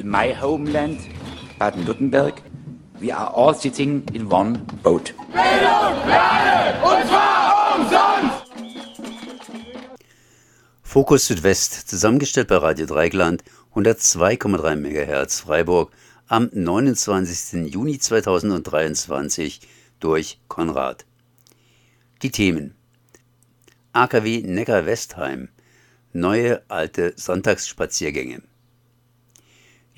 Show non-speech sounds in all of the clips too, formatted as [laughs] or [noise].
in my homeland, Baden-Württemberg, we are all sitting in one boat. Bildung, Lerne, und zwar umsonst! Fokus Südwest, zusammengestellt bei Radio Dreigland, 102,3 MHz Freiburg, am 29. Juni 2023 durch Konrad. Die Themen AKW Neckar-Westheim Neue alte Sonntagsspaziergänge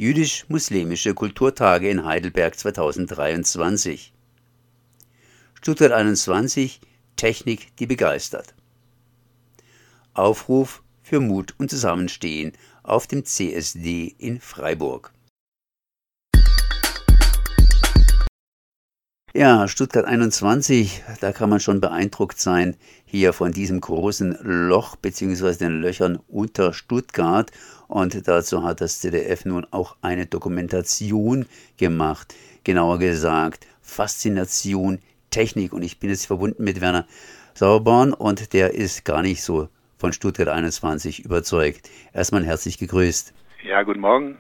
Jüdisch-muslimische Kulturtage in Heidelberg 2023 Stuttgart 21 Technik, die begeistert. Aufruf für Mut und Zusammenstehen auf dem CSD in Freiburg Ja, Stuttgart 21, da kann man schon beeindruckt sein, hier von diesem großen Loch bzw. den Löchern unter Stuttgart. Und dazu hat das ZDF nun auch eine Dokumentation gemacht. Genauer gesagt, Faszination, Technik. Und ich bin jetzt verbunden mit Werner Sauerborn und der ist gar nicht so von Stuttgart 21 überzeugt. Erstmal herzlich gegrüßt. Ja, guten Morgen.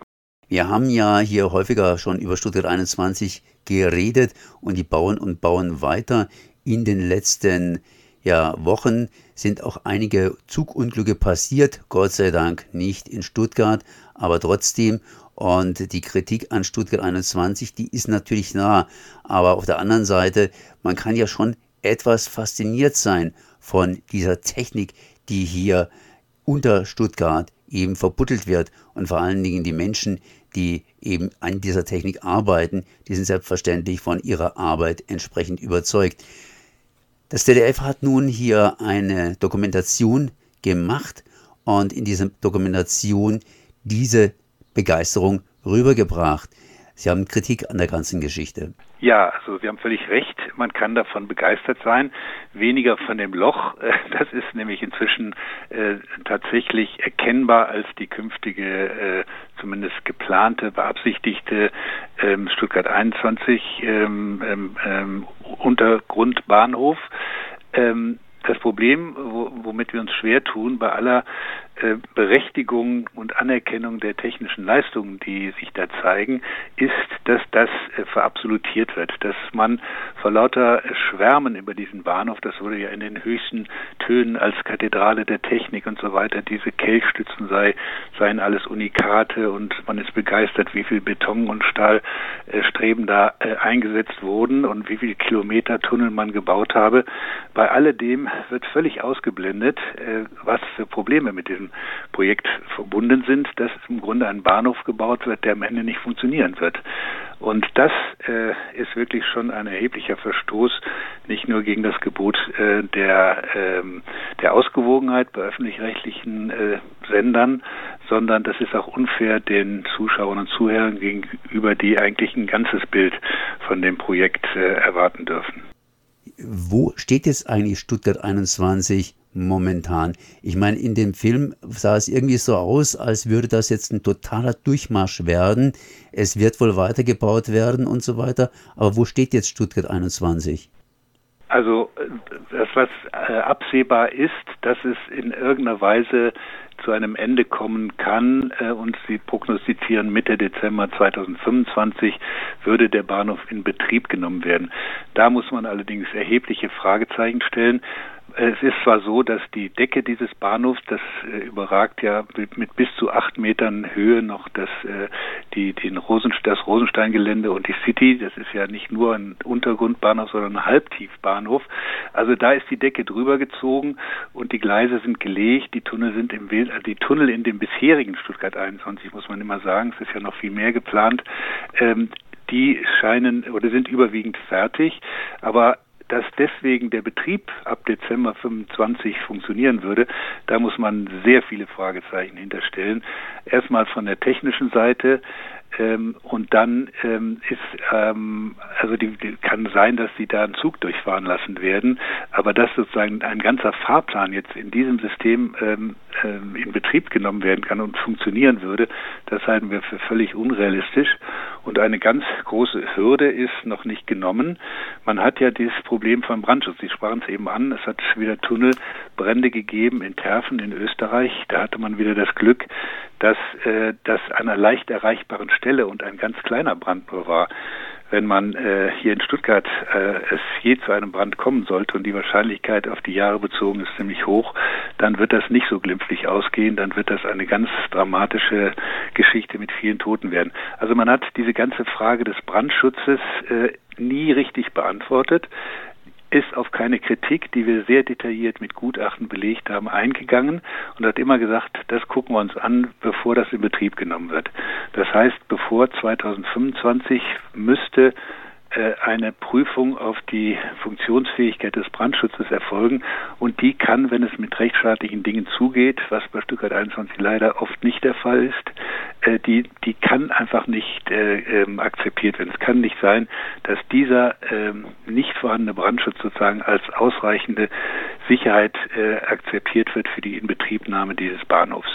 Wir haben ja hier häufiger schon über Stuttgart 21 geredet und die bauen und bauen weiter. In den letzten ja, Wochen sind auch einige Zugunglücke passiert, Gott sei Dank nicht in Stuttgart, aber trotzdem. Und die Kritik an Stuttgart 21, die ist natürlich nah. Aber auf der anderen Seite, man kann ja schon etwas fasziniert sein von dieser Technik, die hier unter Stuttgart eben verbuddelt wird und vor allen Dingen die Menschen, die eben an dieser Technik arbeiten, die sind selbstverständlich von ihrer Arbeit entsprechend überzeugt. Das ZDF hat nun hier eine Dokumentation gemacht und in dieser Dokumentation diese Begeisterung rübergebracht. Sie haben Kritik an der ganzen Geschichte. Ja, also Sie haben völlig recht. Man kann davon begeistert sein. Weniger von dem Loch. Das ist nämlich inzwischen äh, tatsächlich erkennbar als die künftige, äh, zumindest geplante, beabsichtigte ähm, Stuttgart 21 ähm, ähm, ähm, Untergrundbahnhof. Ähm, das Problem, womit wir uns schwer tun, bei aller äh, Berechtigung und Anerkennung der technischen Leistungen, die sich da zeigen, ist, dass das äh, verabsolutiert wird, dass man vor lauter Schwärmen über diesen Bahnhof, das wurde ja in den höchsten Tönen als Kathedrale der Technik und so weiter, diese Kelchstützen sei, seien alles Unikate und man ist begeistert, wie viel Beton und Stahlstreben da äh, eingesetzt wurden und wie viele Kilometer Tunnel man gebaut habe. Bei alledem wird völlig ausgeblendet, was für Probleme mit diesem Projekt verbunden sind, dass im Grunde ein Bahnhof gebaut wird, der am Ende nicht funktionieren wird. Und das äh, ist wirklich schon ein erheblicher Verstoß, nicht nur gegen das Gebot äh, der, ähm, der Ausgewogenheit bei öffentlich-rechtlichen äh, Sendern, sondern das ist auch unfair den Zuschauern und Zuhörern gegenüber, die eigentlich ein ganzes Bild von dem Projekt äh, erwarten dürfen. Wo steht jetzt eigentlich Stuttgart 21 momentan. Ich meine, in dem Film sah es irgendwie so aus, als würde das jetzt ein totaler Durchmarsch werden. Es wird wohl weitergebaut werden und so weiter. Aber wo steht jetzt Stuttgart 21? Also das, was äh, absehbar ist, dass es in irgendeiner Weise zu einem Ende kommen kann äh, und sie prognostizieren Mitte Dezember 2025 würde der Bahnhof in Betrieb genommen werden. Da muss man allerdings erhebliche Fragezeichen stellen, es ist zwar so, dass die Decke dieses Bahnhofs, das äh, überragt ja mit, mit, bis zu acht Metern Höhe noch das, äh, die, den Rosen, das Rosensteingelände und die City. Das ist ja nicht nur ein Untergrundbahnhof, sondern ein Halbtiefbahnhof. Also da ist die Decke drüber gezogen und die Gleise sind gelegt. Die Tunnel sind im äh, die Tunnel in dem bisherigen Stuttgart 21 muss man immer sagen. Es ist ja noch viel mehr geplant. Ähm, die scheinen oder sind überwiegend fertig, aber dass deswegen der Betrieb ab Dezember 25 funktionieren würde, da muss man sehr viele Fragezeichen hinterstellen. Erstmal von der technischen Seite ähm, und dann ähm, ist ähm, also die, die, kann sein, dass sie da einen Zug durchfahren lassen werden, aber dass sozusagen ein ganzer Fahrplan jetzt in diesem System ähm, ähm, in Betrieb genommen werden kann und funktionieren würde, das halten wir für völlig unrealistisch. Und eine ganz große Hürde ist noch nicht genommen. Man hat ja dieses Problem vom Brandschutz. Sie sprachen es eben an. Es hat wieder Tunnelbrände gegeben in Terfen in Österreich. Da hatte man wieder das Glück, dass äh, das an einer leicht erreichbaren Stelle und ein ganz kleiner Brand nur war wenn man äh, hier in Stuttgart äh, es je zu einem Brand kommen sollte und die Wahrscheinlichkeit auf die Jahre bezogen ist ziemlich hoch, dann wird das nicht so glimpflich ausgehen, dann wird das eine ganz dramatische Geschichte mit vielen Toten werden. Also man hat diese ganze Frage des Brandschutzes äh, nie richtig beantwortet ist auf keine Kritik, die wir sehr detailliert mit Gutachten belegt haben, eingegangen und hat immer gesagt, das gucken wir uns an, bevor das in Betrieb genommen wird. Das heißt, bevor 2025 müsste eine Prüfung auf die Funktionsfähigkeit des Brandschutzes erfolgen und die kann, wenn es mit rechtsstaatlichen Dingen zugeht, was bei Stuttgart 21 leider oft nicht der Fall ist, äh, die, die kann einfach nicht äh, ähm, akzeptiert werden. Es kann nicht sein, dass dieser ähm, nicht vorhandene Brandschutz sozusagen als ausreichende Sicherheit äh, akzeptiert wird für die Inbetriebnahme dieses Bahnhofs.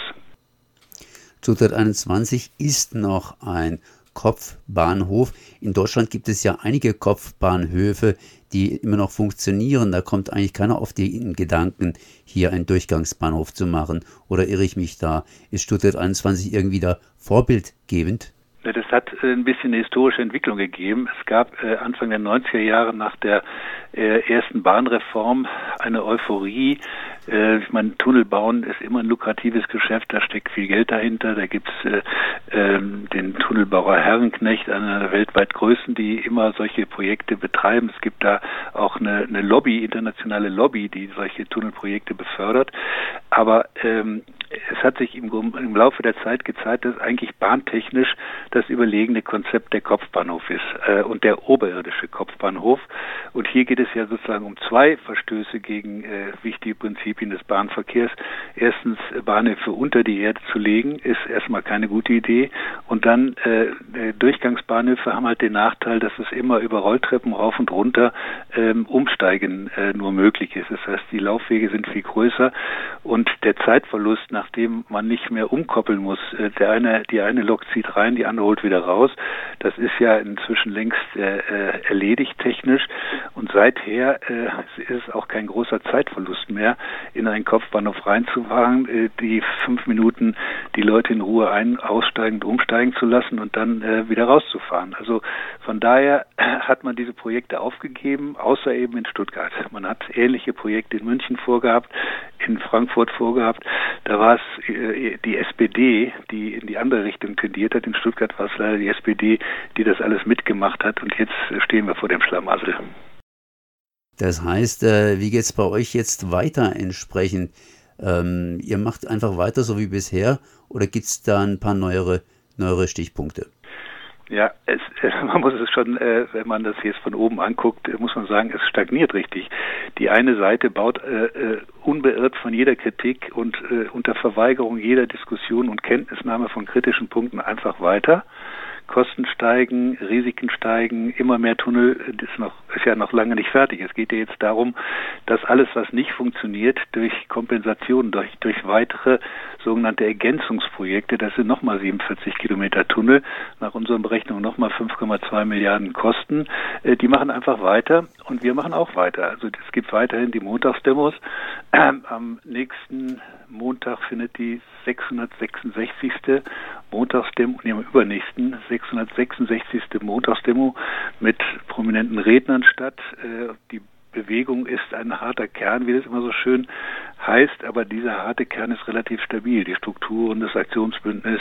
Stuttgart 21 ist noch ein Kopfbahnhof. In Deutschland gibt es ja einige Kopfbahnhöfe, die immer noch funktionieren. Da kommt eigentlich keiner auf den Gedanken, hier einen Durchgangsbahnhof zu machen. Oder irre ich mich da? Ist Stuttgart 21 irgendwie da vorbildgebend? Das hat äh, ein bisschen eine historische Entwicklung gegeben. Es gab äh, Anfang der 90er Jahre nach der äh, ersten Bahnreform eine Euphorie. Ich meine, Tunnel bauen ist immer ein lukratives Geschäft, da steckt viel Geld dahinter. Da gibt's äh, ähm, den Tunnelbauer Herrenknecht, einer der weltweit größten, die immer solche Projekte betreiben. Es gibt da auch eine, eine Lobby, internationale Lobby, die solche Tunnelprojekte befördert. Aber ähm, es hat sich im, im, Laufe der Zeit gezeigt, dass eigentlich bahntechnisch das überlegene Konzept der Kopfbahnhof ist äh, und der oberirdische Kopfbahnhof. Und hier geht es ja sozusagen um zwei Verstöße gegen äh, wichtige Prinzipien des Bahnverkehrs. Erstens, Bahnhöfe unter die Erde zu legen, ist erstmal keine gute Idee. Und dann äh, Durchgangsbahnhöfe haben halt den Nachteil, dass es immer über Rolltreppen rauf und runter ähm, umsteigen äh, nur möglich ist. Das heißt, die Laufwege sind viel größer und der Zeitverlust nachdem man nicht mehr umkoppeln muss. Äh, der eine, die eine Lok zieht rein, die andere holt wieder raus. Das ist ja inzwischen längst äh, äh erledigt technisch und seither äh, ist auch kein großer Zeitverlust mehr, in einen Kopfbahnhof reinzufahren, äh, die fünf Minuten die Leute in Ruhe ein, aussteigen und umsteigen zu lassen und dann äh, wieder rauszufahren. Also von daher hat man diese Projekte aufgegeben, außer eben in Stuttgart. Man hat ähnliche Projekte in München vorgehabt, in Frankfurt vorgehabt. Da war es äh, die SPD, die in die andere Richtung tendiert hat. In Stuttgart war es leider die SPD, die das alles mitgemacht hat. Und jetzt stehen wir vor dem Schlamassel. Das heißt, äh, wie geht es bei euch jetzt weiter entsprechend? Ähm, ihr macht einfach weiter so wie bisher oder gibt es da ein paar neuere, neuere Stichpunkte? Ja, es, [laughs] man muss es schon, äh, wenn man das jetzt von oben anguckt, muss man sagen, es stagniert richtig. Die eine Seite baut äh, äh, unbeirrt von jeder Kritik und äh, unter Verweigerung jeder Diskussion und Kenntnisnahme von kritischen Punkten einfach weiter. Kosten steigen, Risiken steigen, immer mehr Tunnel ist noch ist ja noch lange nicht fertig. Es geht ja jetzt darum, dass alles, was nicht funktioniert, durch Kompensation, durch, durch weitere sogenannte Ergänzungsprojekte, das sind nochmal 47 Kilometer Tunnel, nach unseren Berechnungen nochmal 5,2 Milliarden Kosten, äh, die machen einfach weiter und wir machen auch weiter. Also es gibt weiterhin die Montagsdemos. Ähm, am nächsten Montag findet die 666. Montagsdemo, nee, am übernächsten 666. Montagsdemo mit prominenten Rednern statt. Äh, die Bewegung ist ein harter Kern, wie das immer so schön heißt, aber dieser harte Kern ist relativ stabil. Die Strukturen, das Aktionsbündnis,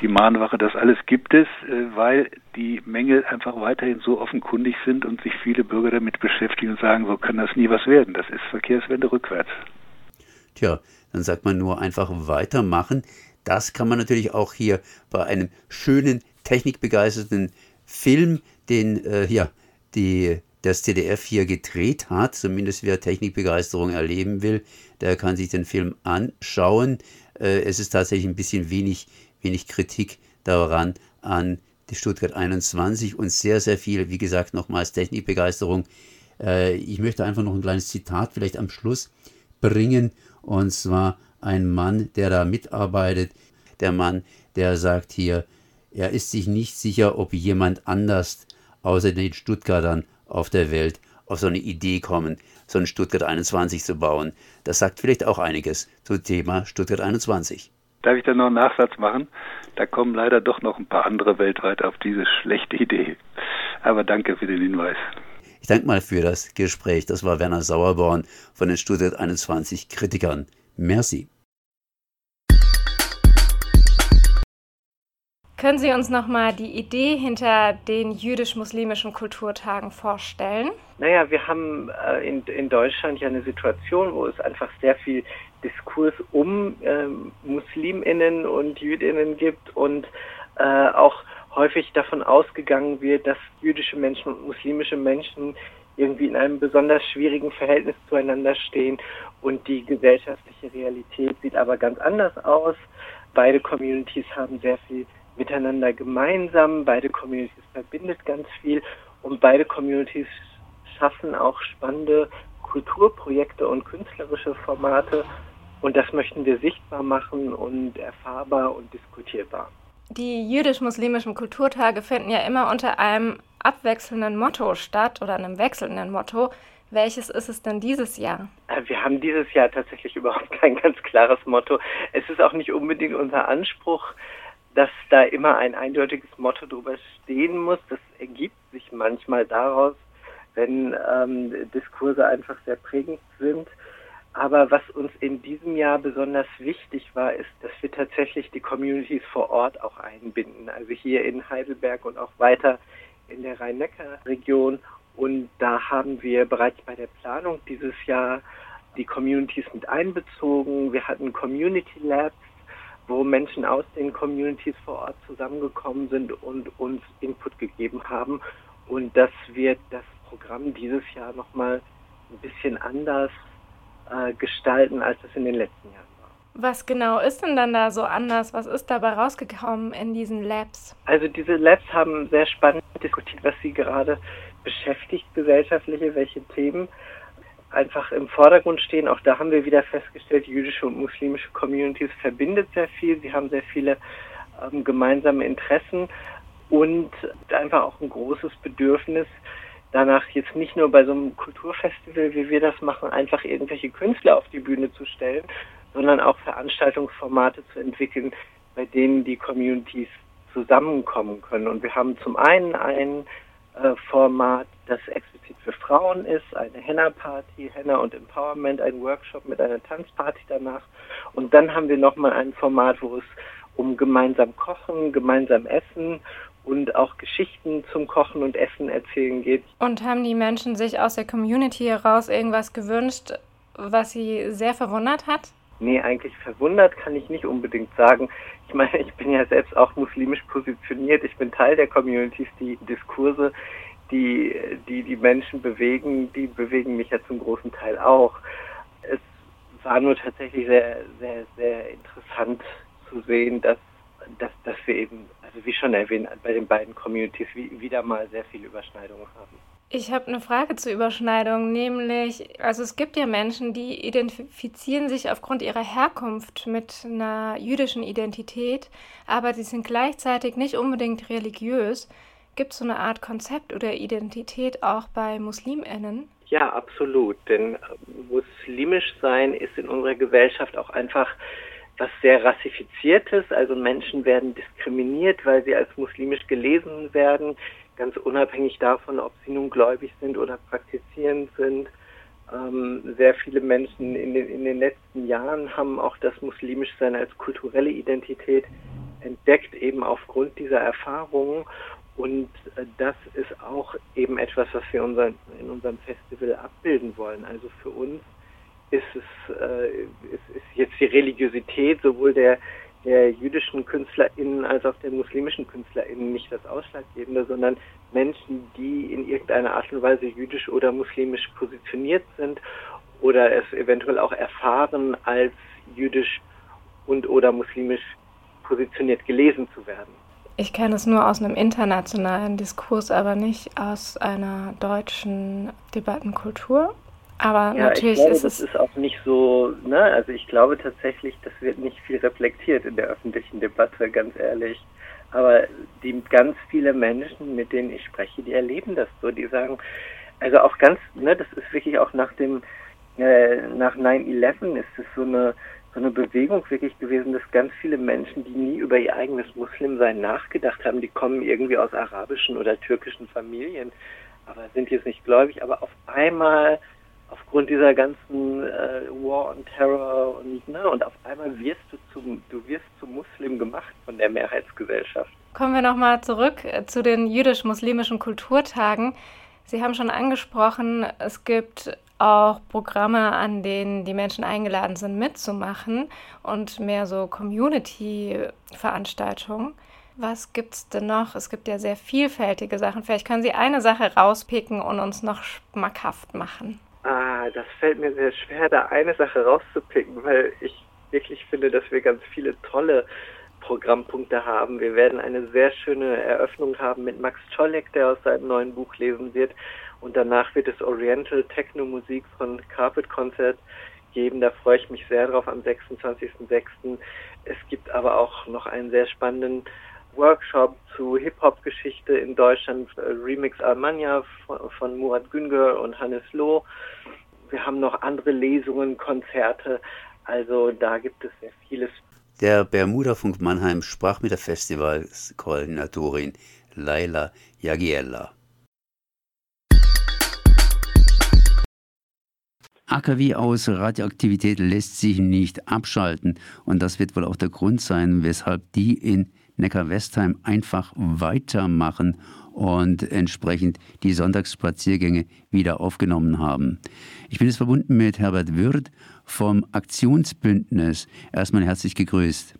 die Mahnwache, das alles gibt es, äh, weil die Mängel einfach weiterhin so offenkundig sind und sich viele Bürger damit beschäftigen und sagen, so kann das nie was werden. Das ist Verkehrswende rückwärts. Tja, dann sagt man nur einfach weitermachen. Das kann man natürlich auch hier bei einem schönen, technikbegeisterten Film, den äh, ja, die, das ZDF hier gedreht hat, zumindest wer Technikbegeisterung erleben will, der kann sich den Film anschauen. Äh, es ist tatsächlich ein bisschen wenig, wenig Kritik daran an die Stuttgart 21 und sehr, sehr viel, wie gesagt, nochmals Technikbegeisterung. Äh, ich möchte einfach noch ein kleines Zitat vielleicht am Schluss bringen und zwar ein Mann, der da mitarbeitet, der Mann, der sagt hier, Er ist sich nicht sicher, ob jemand anders außer den Stuttgartern auf der Welt auf so eine Idee kommen, so ein Stuttgart 21 zu bauen. Das sagt vielleicht auch einiges zum Thema Stuttgart 21. Darf ich da noch einen Nachsatz machen? Da kommen leider doch noch ein paar andere weltweit auf diese schlechte Idee. Aber danke für den Hinweis. Ich danke mal für das Gespräch. Das war Werner Sauerborn von den Stuttgart 21 Kritikern. Merci. Können Sie uns nochmal die Idee hinter den jüdisch-muslimischen Kulturtagen vorstellen? Naja, wir haben äh, in, in Deutschland ja eine Situation, wo es einfach sehr viel Diskurs um äh, Musliminnen und Jüdinnen gibt und äh, auch häufig davon ausgegangen wird, dass jüdische Menschen und muslimische Menschen irgendwie in einem besonders schwierigen Verhältnis zueinander stehen und die gesellschaftliche Realität sieht aber ganz anders aus. Beide Communities haben sehr viel miteinander gemeinsam. Beide Communities verbindet ganz viel und beide Communities schaffen auch spannende Kulturprojekte und künstlerische Formate und das möchten wir sichtbar machen und erfahrbar und diskutierbar. Die jüdisch-muslimischen Kulturtage finden ja immer unter einem abwechselnden Motto statt oder einem wechselnden Motto. Welches ist es denn dieses Jahr? Äh, wir haben dieses Jahr tatsächlich überhaupt [laughs] kein ganz klares Motto. Es ist auch nicht unbedingt unser Anspruch, dass da immer ein eindeutiges Motto drüber stehen muss. Das ergibt sich manchmal daraus, wenn ähm, Diskurse einfach sehr prägend sind. Aber was uns in diesem Jahr besonders wichtig war, ist, dass wir tatsächlich die Communities vor Ort auch einbinden. Also hier in Heidelberg und auch weiter in der Rhein-Neckar-Region. Und da haben wir bereits bei der Planung dieses Jahr die Communities mit einbezogen. Wir hatten Community Labs, wo Menschen aus den Communities vor Ort zusammengekommen sind und uns Input gegeben haben. Und das wird das Programm dieses Jahr nochmal ein bisschen anders äh, gestalten, als es in den letzten Jahren war. Was genau ist denn dann da so anders? Was ist dabei rausgekommen in diesen Labs? Also diese Labs haben sehr spannend diskutiert, was sie gerade beschäftigt gesellschaftliche, welche Themen einfach im Vordergrund stehen. Auch da haben wir wieder festgestellt, jüdische und muslimische Communities verbindet sehr viel. Sie haben sehr viele ähm, gemeinsame Interessen und einfach auch ein großes Bedürfnis, danach jetzt nicht nur bei so einem Kulturfestival, wie wir das machen, einfach irgendwelche Künstler auf die Bühne zu stellen, sondern auch Veranstaltungsformate zu entwickeln, bei denen die Communities zusammenkommen können. Und wir haben zum einen ein äh, Format, das explizit für Frauen ist, eine Henna-Party, Henna und Empowerment, ein Workshop mit einer Tanzparty danach. Und dann haben wir nochmal ein Format, wo es um gemeinsam Kochen, gemeinsam Essen und auch Geschichten zum Kochen und Essen erzählen geht. Und haben die Menschen sich aus der Community heraus irgendwas gewünscht, was sie sehr verwundert hat? Nee, eigentlich verwundert kann ich nicht unbedingt sagen. Ich meine, ich bin ja selbst auch muslimisch positioniert. Ich bin Teil der Communities, die Diskurse, die die, die Menschen bewegen, die bewegen mich ja zum großen Teil auch. Es war nur tatsächlich sehr, sehr, sehr interessant zu sehen, dass, dass, dass wir eben, also wie schon erwähnt, bei den beiden Communities wieder mal sehr viele Überschneidungen haben. Ich habe eine Frage zur Überschneidung, nämlich, also es gibt ja Menschen, die identifizieren sich aufgrund ihrer Herkunft mit einer jüdischen Identität, aber sie sind gleichzeitig nicht unbedingt religiös. Gibt es so eine Art Konzept oder Identität auch bei Musliminnen? Ja, absolut. Denn äh, muslimisch sein ist in unserer Gesellschaft auch einfach was sehr rassifiziertes. Also Menschen werden diskriminiert, weil sie als muslimisch gelesen werden ganz unabhängig davon, ob sie nun gläubig sind oder praktizierend sind. Ähm, sehr viele Menschen in den, in den letzten Jahren haben auch das Muslimischsein als kulturelle Identität entdeckt, eben aufgrund dieser Erfahrungen. Und äh, das ist auch eben etwas, was wir unser, in unserem Festival abbilden wollen. Also für uns ist es äh, ist, ist jetzt die Religiosität sowohl der der jüdischen KünstlerInnen als auch der muslimischen KünstlerInnen nicht das Ausschlaggebende, sondern Menschen, die in irgendeiner Art und Weise jüdisch oder muslimisch positioniert sind oder es eventuell auch erfahren, als jüdisch und oder muslimisch positioniert gelesen zu werden. Ich kenne es nur aus einem internationalen Diskurs, aber nicht aus einer deutschen Debattenkultur. Aber ja, natürlich glaube, ist es. Das ist auch nicht so, ne? Also ich glaube tatsächlich, das wird nicht viel reflektiert in der öffentlichen Debatte, ganz ehrlich. Aber die ganz viele Menschen, mit denen ich spreche, die erleben das so. Die sagen, also auch ganz, ne, das ist wirklich auch nach dem, äh, nach 9-11 ist es so eine, so eine Bewegung wirklich gewesen, dass ganz viele Menschen, die nie über ihr eigenes Muslimsein nachgedacht haben, die kommen irgendwie aus arabischen oder türkischen Familien, aber sind jetzt nicht gläubig, aber auf einmal aufgrund dieser ganzen äh, War on Terror und ne, und auf einmal wirst du zum du wirst zum Muslim gemacht von der Mehrheitsgesellschaft. Kommen wir nochmal zurück äh, zu den jüdisch-muslimischen Kulturtagen. Sie haben schon angesprochen, es gibt auch Programme, an denen die Menschen eingeladen sind, mitzumachen und mehr so Community-Veranstaltungen. Was gibt es denn noch? Es gibt ja sehr vielfältige Sachen. Vielleicht können Sie eine Sache rauspicken und uns noch schmackhaft machen. Das fällt mir sehr schwer, da eine Sache rauszupicken, weil ich wirklich finde, dass wir ganz viele tolle Programmpunkte haben. Wir werden eine sehr schöne Eröffnung haben mit Max Czolek, der aus seinem neuen Buch lesen wird. Und danach wird es Oriental Techno Musik von Carpet Concert geben. Da freue ich mich sehr drauf am 26.06. Es gibt aber auch noch einen sehr spannenden Workshop zu Hip-Hop-Geschichte in Deutschland, Remix Almania von, von Murat Güngör und Hannes Loh. Wir haben noch andere Lesungen, Konzerte, also da gibt es sehr vieles. Der Bermuda-Funk Mannheim sprach mit der Festivalskoordinatorin Laila Jagiella. AKW aus Radioaktivität lässt sich nicht abschalten und das wird wohl auch der Grund sein, weshalb die in Neckar-Westheim einfach weitermachen und entsprechend die Sonntagsspaziergänge wieder aufgenommen haben. Ich bin jetzt verbunden mit Herbert Würth vom Aktionsbündnis. Erstmal herzlich gegrüßt.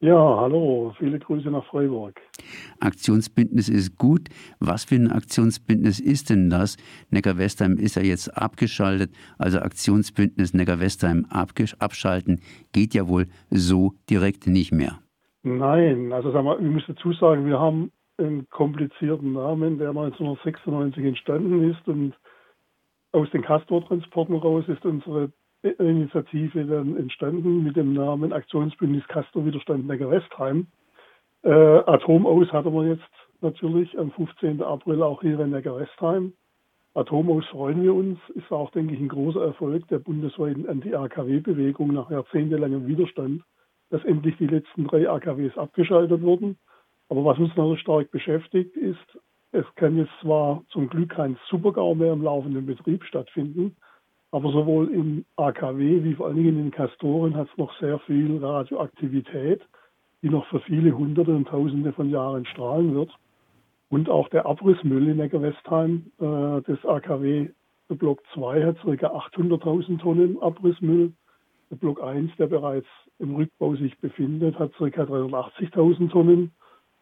Ja, hallo, viele Grüße nach Freiburg. Aktionsbündnis ist gut. Was für ein Aktionsbündnis ist denn das? Neckar-Westheim ist ja jetzt abgeschaltet, also Aktionsbündnis Neckar-Westheim abschalten geht ja wohl so direkt nicht mehr. Nein, also sagen wir, ich muss dazu sagen, wir haben einen komplizierten Namen, der 1996 entstanden ist und aus den Castor-Transporten raus ist unsere Initiative dann entstanden mit dem Namen Aktionsbündnis Castor Widerstand Neckar-Westheim. Äh, Atomaus hatten wir jetzt natürlich am 15. April auch hier in Neckar-Westheim. Atomaus freuen wir uns, ist auch, denke ich, ein großer Erfolg der bundesweiten Anti-AKW-Bewegung nach jahrzehntelangem Widerstand dass endlich die letzten drei AKWs abgeschaltet wurden. Aber was uns noch stark beschäftigt ist, es kann jetzt zwar zum Glück kein Supergau mehr im laufenden Betrieb stattfinden, aber sowohl im AKW wie vor allen Dingen in den Kastoren hat es noch sehr viel Radioaktivität, die noch für viele Hunderte und Tausende von Jahren strahlen wird. Und auch der Abrissmüll in Neckarwestheim, äh, des AKW Block 2 hat ca. 800.000 Tonnen Abrissmüll. Der Block 1, der bereits im Rückbau sich befindet, hat ca. 380.000 Tonnen.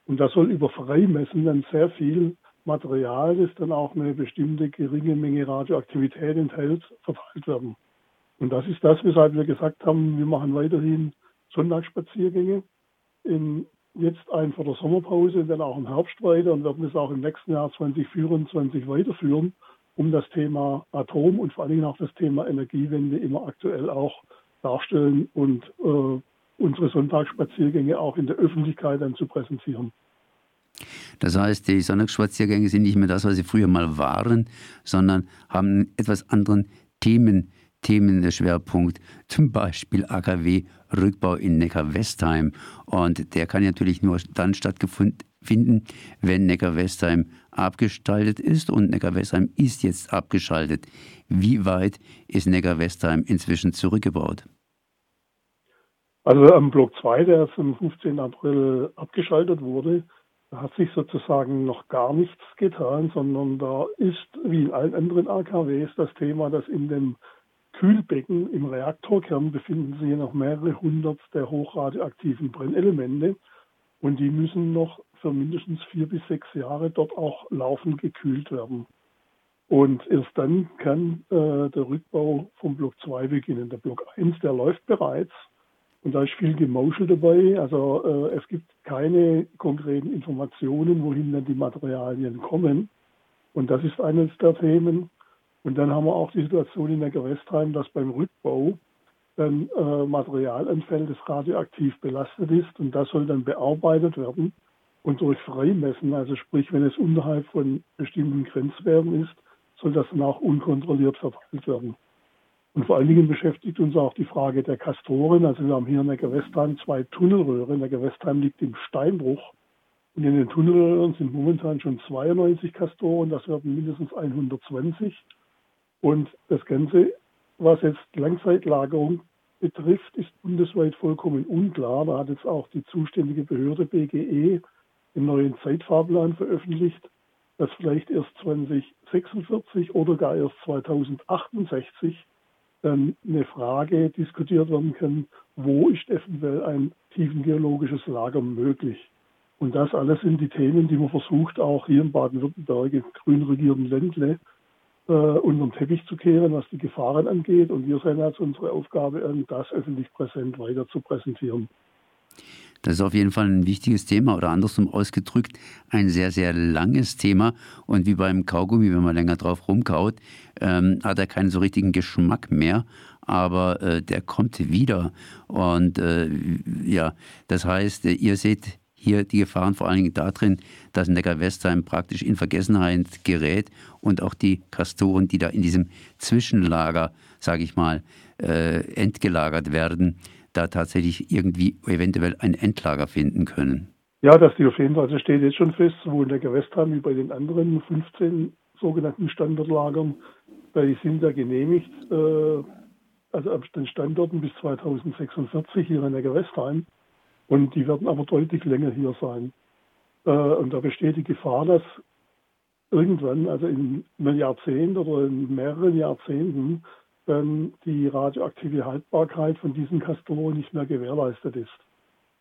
Und das soll über Freimessen dann sehr viel Material, das dann auch eine bestimmte geringe Menge Radioaktivität enthält, verteilt werden. Und das ist das, weshalb wir gesagt haben, wir machen weiterhin Sonntagsspaziergänge. In, jetzt ein vor der Sommerpause, dann auch im Herbst weiter und werden es auch im nächsten Jahr 2024 weiterführen, um das Thema Atom und vor allen Dingen auch das Thema Energiewende immer aktuell auch darstellen und äh, unsere Sonntagsspaziergänge auch in der Öffentlichkeit dann zu präsentieren. Das heißt, die Sonntagsspaziergänge sind nicht mehr das, was sie früher mal waren, sondern haben einen etwas anderen Themen, Themenschwerpunkt, zum Beispiel AKW Rückbau in Neckar-Westheim. Und der kann natürlich nur dann stattfinden, wenn Neckar-Westheim abgestaltet ist. Und Neckar-Westheim ist jetzt abgeschaltet. Wie weit ist Neckar-Westheim inzwischen zurückgebaut? Also am Block 2, der am 15. April abgeschaltet wurde, da hat sich sozusagen noch gar nichts getan, sondern da ist, wie in allen anderen AKWs, das Thema, dass in dem Kühlbecken im Reaktorkern befinden sich noch mehrere hundert der hochradioaktiven Brennelemente und die müssen noch für mindestens vier bis sechs Jahre dort auch laufend gekühlt werden. Und erst dann kann äh, der Rückbau vom Block 2 beginnen. Der Block 1, der läuft bereits und da ist viel Gemauschel dabei. Also äh, es gibt keine konkreten Informationen, wohin dann die Materialien kommen. Und das ist eines der Themen. Und dann haben wir auch die Situation in Neckarwestheim, dass beim Rückbau dann äh, Material anfällt, das radioaktiv belastet ist und das soll dann bearbeitet werden und durch Freimessen, also sprich, wenn es unterhalb von bestimmten Grenzwerten ist, soll das dann auch unkontrolliert verteilt werden. Und vor allen Dingen beschäftigt uns auch die Frage der Kastoren. Also wir haben hier in Neckarwestheim zwei Tunnelröhren. Neckarwestheim liegt im Steinbruch. Und in den Tunnelröhren sind momentan schon 92 Kastoren. Das werden mindestens 120. Und das Ganze, was jetzt Langzeitlagerung betrifft, ist bundesweit vollkommen unklar. Da hat jetzt auch die zuständige Behörde BGE den neuen Zeitfahrplan veröffentlicht, dass vielleicht erst 2046 oder gar erst 2068 dann eine Frage diskutiert werden kann, wo ist eventuell ein tiefengeologisches Lager möglich. Und das alles sind die Themen, die man versucht, auch hier in Baden-Württemberg, im grün regierten Ländle, äh, unter den Teppich zu kehren, was die Gefahren angeht. Und wir sehen als unsere Aufgabe an, das öffentlich präsent weiter zu präsentieren. Das ist auf jeden Fall ein wichtiges Thema oder andersrum ausgedrückt ein sehr, sehr langes Thema. Und wie beim Kaugummi, wenn man länger drauf rumkaut, ähm, hat er keinen so richtigen Geschmack mehr. Aber äh, der kommt wieder. Und äh, ja, das heißt, ihr seht hier die Gefahren vor allen Dingen darin, dass Neckar-Westheim praktisch in Vergessenheit gerät und auch die Kastoren, die da in diesem Zwischenlager, sage ich mal, äh, entgelagert werden, da tatsächlich irgendwie eventuell ein Endlager finden können. Ja, dass die auf jeden Fall, also steht jetzt schon fest, sowohl in Neckar-Westheim wie bei den anderen 15 sogenannten Standortlagern, die sind ja genehmigt, äh, also ab den Standorten bis 2046 hier in Neckar-Westheim. Und die werden aber deutlich länger hier sein. Äh, und da besteht die Gefahr, dass irgendwann, also in einem Jahrzehnt oder in mehreren Jahrzehnten, dann die radioaktive Haltbarkeit von diesen Kastoren nicht mehr gewährleistet ist.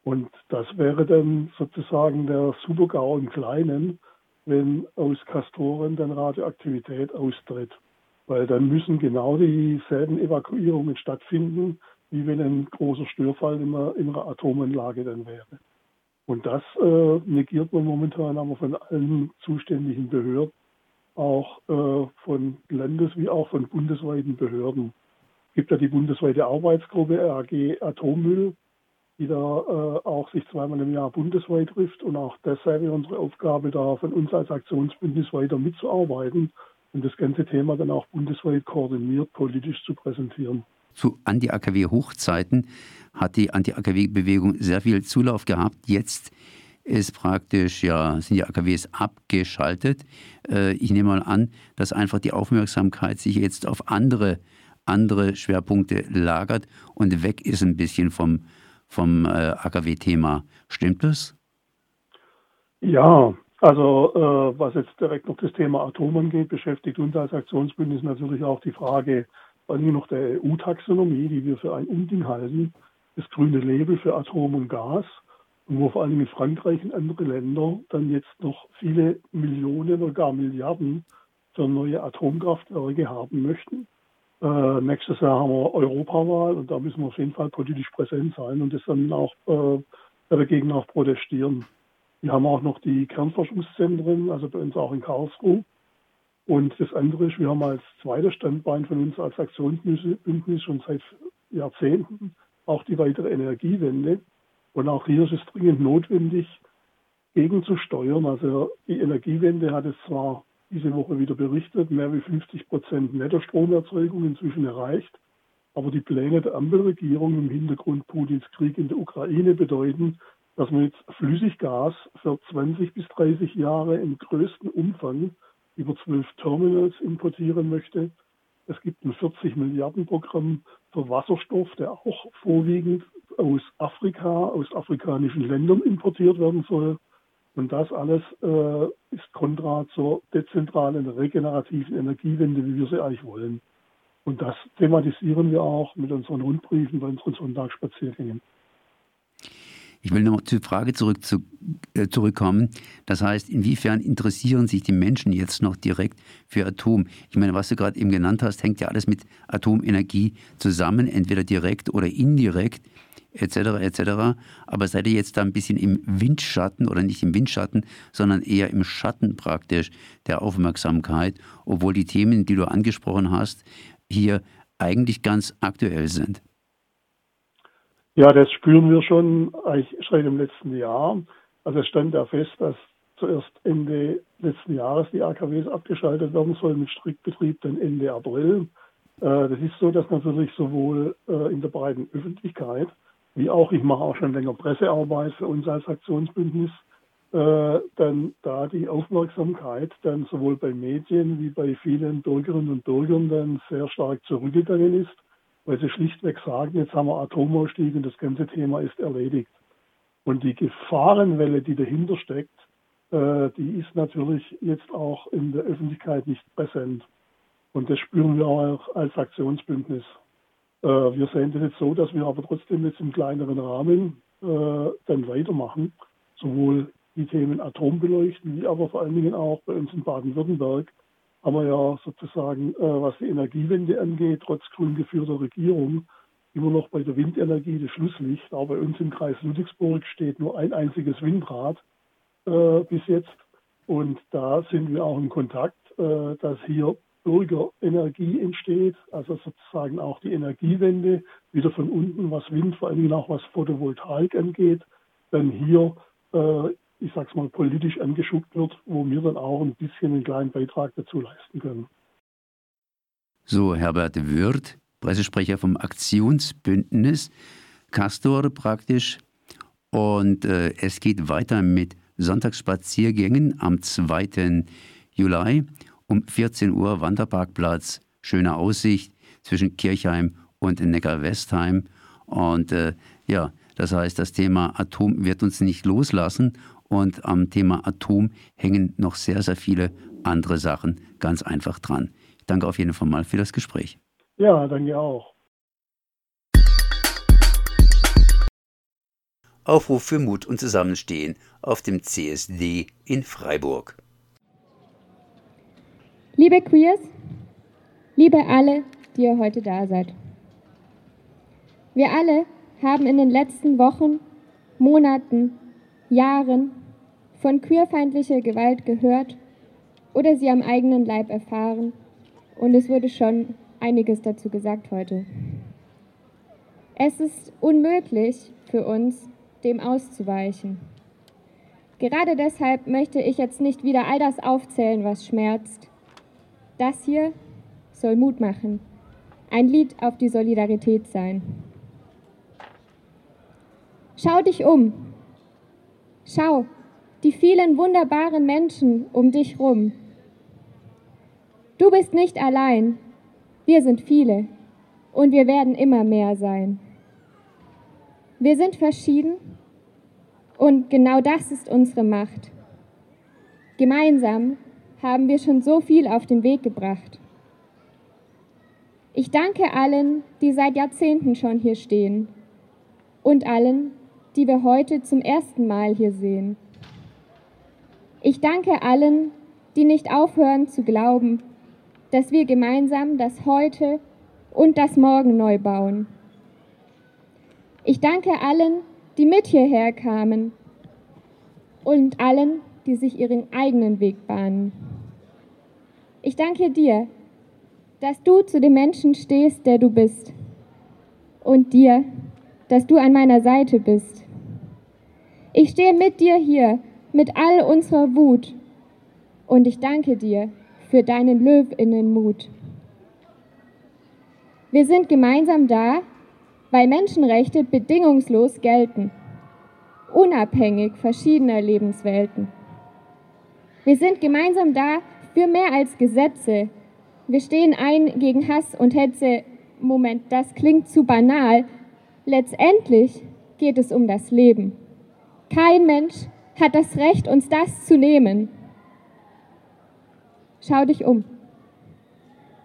Und das wäre dann sozusagen der Supergau im Kleinen, wenn aus Kastoren dann Radioaktivität austritt. Weil dann müssen genau dieselben Evakuierungen stattfinden, wie wenn ein großer Störfall in einer, in einer Atomanlage dann wäre. Und das äh, negiert man momentan aber von allen zuständigen Behörden, auch äh, von Landes- wie auch von bundesweiten Behörden. Es gibt ja die bundesweite Arbeitsgruppe RAG Atommüll, die da äh, auch sich zweimal im Jahr bundesweit trifft. Und auch deshalb ist unsere Aufgabe da, von uns als Aktionsbündnis weiter mitzuarbeiten und das ganze Thema dann auch bundesweit koordiniert politisch zu präsentieren zu Anti-AKW-Hochzeiten hat die Anti-AKW-Bewegung sehr viel Zulauf gehabt. Jetzt ist praktisch, ja, sind die AKWs abgeschaltet. Äh, ich nehme mal an, dass einfach die Aufmerksamkeit sich jetzt auf andere, andere Schwerpunkte lagert und weg ist ein bisschen vom, vom äh, AKW-Thema. Stimmt das? Ja, also äh, was jetzt direkt noch das Thema Atom angeht, beschäftigt uns als Aktionsbündnis natürlich auch die Frage, allem noch der EU-Taxonomie, die wir für ein Unding halten, das grüne Label für Atom und Gas, wo vor allem in Frankreich und andere Länder dann jetzt noch viele Millionen oder gar Milliarden für neue Atomkraftwerke haben möchten. Äh, nächstes Jahr haben wir Europawahl und da müssen wir auf jeden Fall politisch präsent sein und das dann auch äh, dagegen auch protestieren. Wir haben auch noch die Kernforschungszentren, also bei uns auch in Karlsruhe, und das andere ist, wir haben als zweites Standbein von uns als Aktionsbündnis schon seit Jahrzehnten auch die weitere Energiewende. Und auch hier ist es dringend notwendig, gegenzusteuern. Also die Energiewende hat es zwar diese Woche wieder berichtet, mehr wie 50 Prozent Nettostromerzeugung inzwischen erreicht. Aber die Pläne der Ampelregierung im Hintergrund Putins Krieg in der Ukraine bedeuten, dass man jetzt Flüssiggas für 20 bis 30 Jahre im größten Umfang über zwölf Terminals importieren möchte. Es gibt ein 40 Milliarden Programm für Wasserstoff, der auch vorwiegend aus Afrika, aus afrikanischen Ländern importiert werden soll. Und das alles äh, ist kontra zur dezentralen, regenerativen Energiewende, wie wir sie eigentlich wollen. Und das thematisieren wir auch mit unseren Rundbriefen bei unseren Sonntagsspaziergängen. Ich will noch zur Frage zurück, zu, äh, zurückkommen. Das heißt, inwiefern interessieren sich die Menschen jetzt noch direkt für Atom? Ich meine, was du gerade eben genannt hast, hängt ja alles mit Atomenergie zusammen, entweder direkt oder indirekt. etc. etc. Aber seid ihr jetzt da ein bisschen im Windschatten oder nicht im Windschatten, sondern eher im Schatten praktisch der Aufmerksamkeit, obwohl die Themen, die du angesprochen hast, hier eigentlich ganz aktuell sind? Ja, das spüren wir schon eigentlich seit dem letzten Jahr. Also es stand ja fest, dass zuerst Ende letzten Jahres die AKWs abgeschaltet werden sollen mit Strickbetrieb dann Ende April. Äh, das ist so, dass natürlich sowohl äh, in der breiten Öffentlichkeit wie auch, ich mache auch schon länger Pressearbeit für uns als Aktionsbündnis, äh, dann da die Aufmerksamkeit dann sowohl bei Medien wie bei vielen Bürgerinnen und Bürgern dann sehr stark zurückgegangen ist, weil sie schlichtweg sagen, jetzt haben wir Atomausstieg und das ganze Thema ist erledigt. Und die Gefahrenwelle, die dahinter steckt, äh, die ist natürlich jetzt auch in der Öffentlichkeit nicht präsent. Und das spüren wir auch als Aktionsbündnis. Äh, wir sehen das jetzt so, dass wir aber trotzdem jetzt im kleineren Rahmen äh, dann weitermachen, sowohl die Themen Atom beleuchten, wie aber vor allen Dingen auch bei uns in Baden-Württemberg aber ja sozusagen, was die Energiewende angeht, trotz grün geführter Regierung, immer noch bei der Windenergie das Schlusslicht. Aber bei uns im Kreis Ludwigsburg steht nur ein einziges Windrad äh, bis jetzt. Und da sind wir auch in Kontakt, äh, dass hier Bürgerenergie entsteht, also sozusagen auch die Energiewende, wieder von unten, was Wind, vor allem auch was Photovoltaik angeht, dann hier, äh, ich sag's mal, politisch angeschuckt wird, wo wir dann auch ein bisschen einen kleinen Beitrag dazu leisten können. So, Herbert Würth, Pressesprecher vom Aktionsbündnis, Castor praktisch. Und äh, es geht weiter mit Sonntagsspaziergängen am 2. Juli um 14 Uhr Wanderparkplatz, schöne Aussicht zwischen Kirchheim und Neckar-Westheim. Und äh, ja, das heißt, das Thema Atom wird uns nicht loslassen und am Thema Atom hängen noch sehr, sehr viele andere Sachen ganz einfach dran. Ich danke auf jeden Fall mal für das Gespräch. Ja, danke auch. Aufruf für Mut und Zusammenstehen auf dem CSD in Freiburg. Liebe Queers, liebe alle, die ihr heute da seid. Wir alle haben in den letzten Wochen, Monaten, Jahren von queerfeindlicher Gewalt gehört oder sie am eigenen Leib erfahren und es wurde schon einiges dazu gesagt heute. Es ist unmöglich für uns, dem auszuweichen. Gerade deshalb möchte ich jetzt nicht wieder all das aufzählen, was schmerzt. Das hier soll Mut machen, ein Lied auf die Solidarität sein. Schau dich um. Schau, die vielen wunderbaren Menschen um dich rum. Du bist nicht allein, wir sind viele und wir werden immer mehr sein. Wir sind verschieden und genau das ist unsere Macht. Gemeinsam haben wir schon so viel auf den Weg gebracht. Ich danke allen, die seit Jahrzehnten schon hier stehen und allen, die wir heute zum ersten Mal hier sehen. Ich danke allen, die nicht aufhören zu glauben, dass wir gemeinsam das Heute und das Morgen neu bauen. Ich danke allen, die mit hierher kamen und allen, die sich ihren eigenen Weg bahnen. Ich danke dir, dass du zu dem Menschen stehst, der du bist und dir, dass du an meiner Seite bist. Ich stehe mit dir hier, mit all unserer Wut und ich danke dir für deinen Löwinnenmut. Wir sind gemeinsam da, weil Menschenrechte bedingungslos gelten, unabhängig verschiedener Lebenswelten. Wir sind gemeinsam da für mehr als Gesetze. Wir stehen ein gegen Hass und Hetze. Moment, das klingt zu banal. Letztendlich geht es um das Leben. Kein Mensch hat das Recht, uns das zu nehmen. Schau dich um.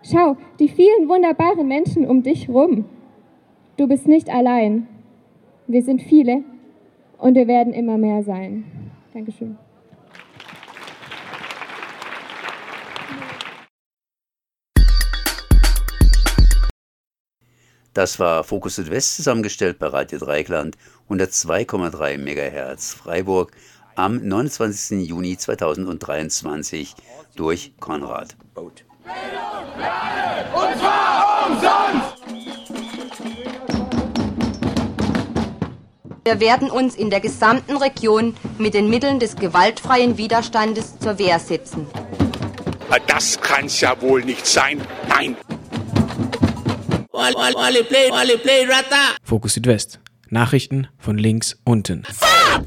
Schau, die vielen wunderbaren Menschen um dich rum. Du bist nicht allein. Wir sind viele und wir werden immer mehr sein. Dankeschön. Das war Fokus Südwest zusammengestellt bei Radio Dreikland 102,3 MHz Freiburg am 29. Juni 2023 durch Konrad. Und zwar umsonst! Wir werden uns in der gesamten Region mit den Mitteln des gewaltfreien Widerstandes zur Wehr setzen. Das kann's ja wohl nicht sein. Nein! Fokus Südwest. Nachrichten von links unten.